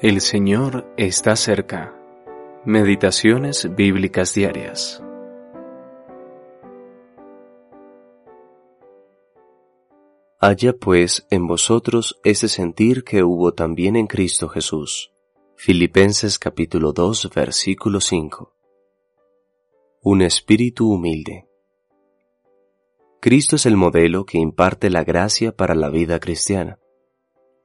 El Señor está cerca. Meditaciones bíblicas diarias. Haya pues en vosotros ese sentir que hubo también en Cristo Jesús. Filipenses capítulo 2 versículo 5. Un espíritu humilde. Cristo es el modelo que imparte la gracia para la vida cristiana.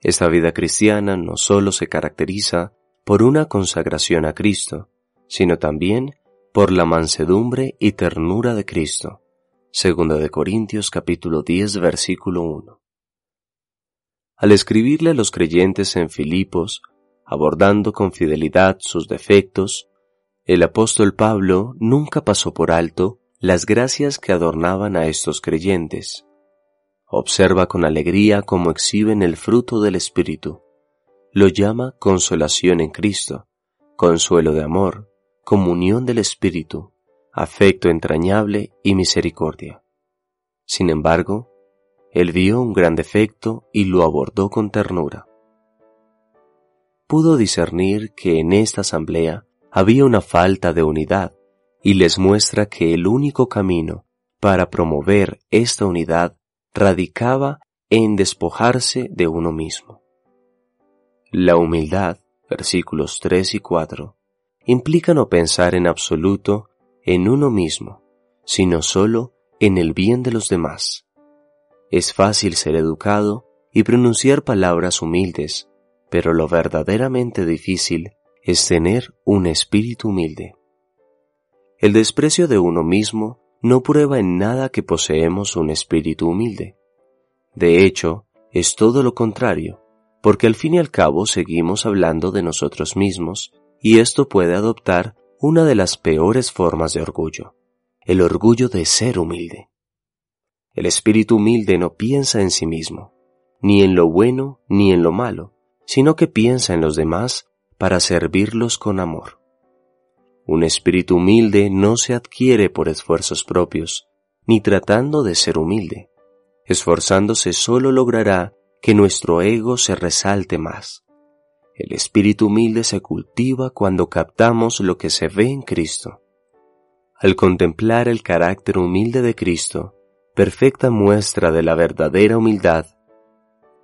Esta vida cristiana no solo se caracteriza por una consagración a Cristo, sino también por la mansedumbre y ternura de Cristo. Segunda de Corintios capítulo 10 versículo 1. Al escribirle a los creyentes en Filipos, abordando con fidelidad sus defectos, el apóstol Pablo nunca pasó por alto las gracias que adornaban a estos creyentes, Observa con alegría cómo exhiben el fruto del Espíritu. Lo llama consolación en Cristo, consuelo de amor, comunión del Espíritu, afecto entrañable y misericordia. Sin embargo, él vio un gran defecto y lo abordó con ternura. Pudo discernir que en esta asamblea había una falta de unidad y les muestra que el único camino para promover esta unidad radicaba en despojarse de uno mismo. La humildad, versículos 3 y 4, implica no pensar en absoluto en uno mismo, sino solo en el bien de los demás. Es fácil ser educado y pronunciar palabras humildes, pero lo verdaderamente difícil es tener un espíritu humilde. El desprecio de uno mismo no prueba en nada que poseemos un espíritu humilde. De hecho, es todo lo contrario, porque al fin y al cabo seguimos hablando de nosotros mismos, y esto puede adoptar una de las peores formas de orgullo, el orgullo de ser humilde. El espíritu humilde no piensa en sí mismo, ni en lo bueno ni en lo malo, sino que piensa en los demás para servirlos con amor. Un espíritu humilde no se adquiere por esfuerzos propios, ni tratando de ser humilde. Esforzándose solo logrará que nuestro ego se resalte más. El espíritu humilde se cultiva cuando captamos lo que se ve en Cristo. Al contemplar el carácter humilde de Cristo, perfecta muestra de la verdadera humildad,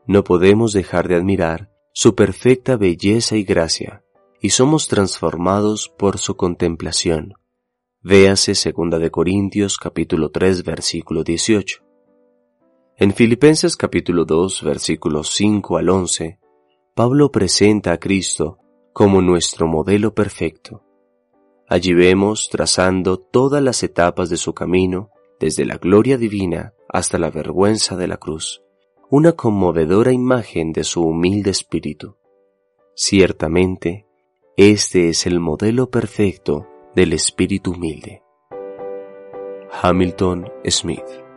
no podemos dejar de admirar su perfecta belleza y gracia, y somos transformados por su contemplación. Véase 2 de Corintios capítulo 3 versículo 18. En Filipenses capítulo 2 versículos 5 al 11, Pablo presenta a Cristo como nuestro modelo perfecto. Allí vemos trazando todas las etapas de su camino, desde la gloria divina hasta la vergüenza de la cruz, una conmovedora imagen de su humilde espíritu. Ciertamente, este es el modelo perfecto del espíritu humilde. Hamilton Smith